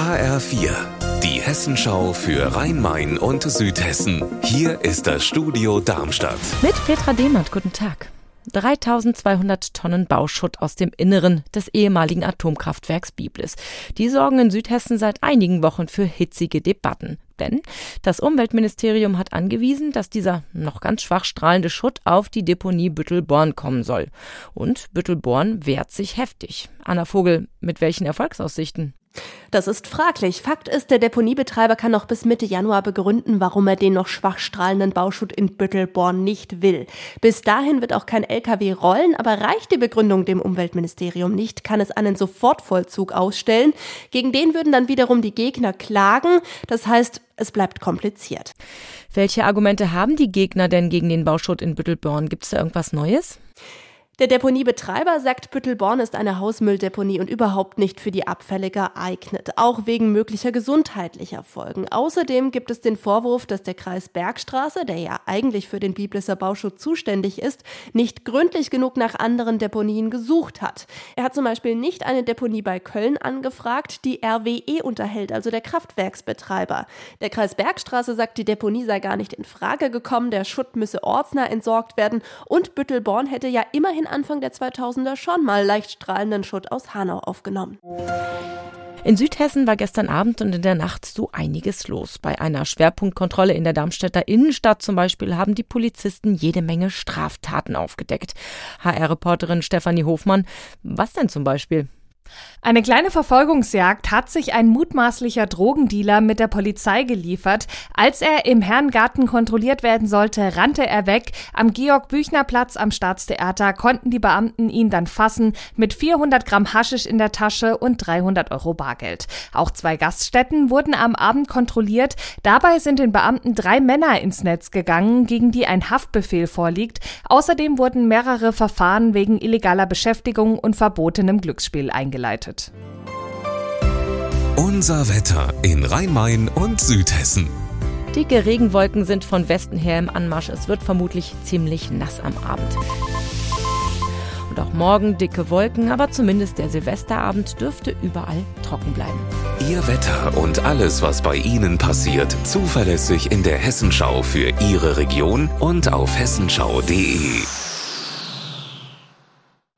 HR4, die Hessenschau für Rhein-Main und Südhessen. Hier ist das Studio Darmstadt. Mit Petra Dehmert, guten Tag. 3200 Tonnen Bauschutt aus dem Inneren des ehemaligen Atomkraftwerks Biblis. Die sorgen in Südhessen seit einigen Wochen für hitzige Debatten. Denn das Umweltministerium hat angewiesen, dass dieser noch ganz schwach strahlende Schutt auf die Deponie Büttelborn kommen soll. Und Büttelborn wehrt sich heftig. Anna Vogel, mit welchen Erfolgsaussichten? Das ist fraglich. Fakt ist, der Deponiebetreiber kann noch bis Mitte Januar begründen, warum er den noch schwach strahlenden Bauschutt in Büttelborn nicht will. Bis dahin wird auch kein LKW rollen, aber reicht die Begründung dem Umweltministerium nicht, kann es einen Sofortvollzug ausstellen. Gegen den würden dann wiederum die Gegner klagen. Das heißt, es bleibt kompliziert. Welche Argumente haben die Gegner denn gegen den Bauschutt in Büttelborn? Gibt es da irgendwas Neues? Der Deponiebetreiber sagt, Büttelborn ist eine Hausmülldeponie und überhaupt nicht für die Abfälle geeignet, auch wegen möglicher gesundheitlicher Folgen. Außerdem gibt es den Vorwurf, dass der Kreis Bergstraße, der ja eigentlich für den Biblisser Bauschutz zuständig ist, nicht gründlich genug nach anderen Deponien gesucht hat. Er hat zum Beispiel nicht eine Deponie bei Köln angefragt, die RWE unterhält, also der Kraftwerksbetreiber. Der Kreis Bergstraße sagt, die Deponie sei gar nicht in Frage gekommen, der Schutt müsse ortsnah entsorgt werden und Büttelborn hätte ja immerhin Anfang der 2000er schon mal leicht strahlenden Schutt aus Hanau aufgenommen. In Südhessen war gestern Abend und in der Nacht so einiges los. Bei einer Schwerpunktkontrolle in der Darmstädter Innenstadt zum Beispiel haben die Polizisten jede Menge Straftaten aufgedeckt. HR-Reporterin Stefanie Hofmann, was denn zum Beispiel? Eine kleine Verfolgungsjagd hat sich ein mutmaßlicher Drogendealer mit der Polizei geliefert. Als er im Herrengarten kontrolliert werden sollte, rannte er weg. Am Georg-Büchner-Platz am Staatstheater konnten die Beamten ihn dann fassen mit 400 Gramm Haschisch in der Tasche und 300 Euro Bargeld. Auch zwei Gaststätten wurden am Abend kontrolliert. Dabei sind den Beamten drei Männer ins Netz gegangen, gegen die ein Haftbefehl vorliegt. Außerdem wurden mehrere Verfahren wegen illegaler Beschäftigung und verbotenem Glücksspiel eingeleitet bedeutet. Unser Wetter in Rhein-Main und Südhessen. Dicke Regenwolken sind von Westen her im Anmarsch. Es wird vermutlich ziemlich nass am Abend. Und auch morgen dicke Wolken, aber zumindest der Silvesterabend dürfte überall trocken bleiben. Ihr Wetter und alles, was bei Ihnen passiert, zuverlässig in der Hessenschau für Ihre Region und auf hessenschau.de.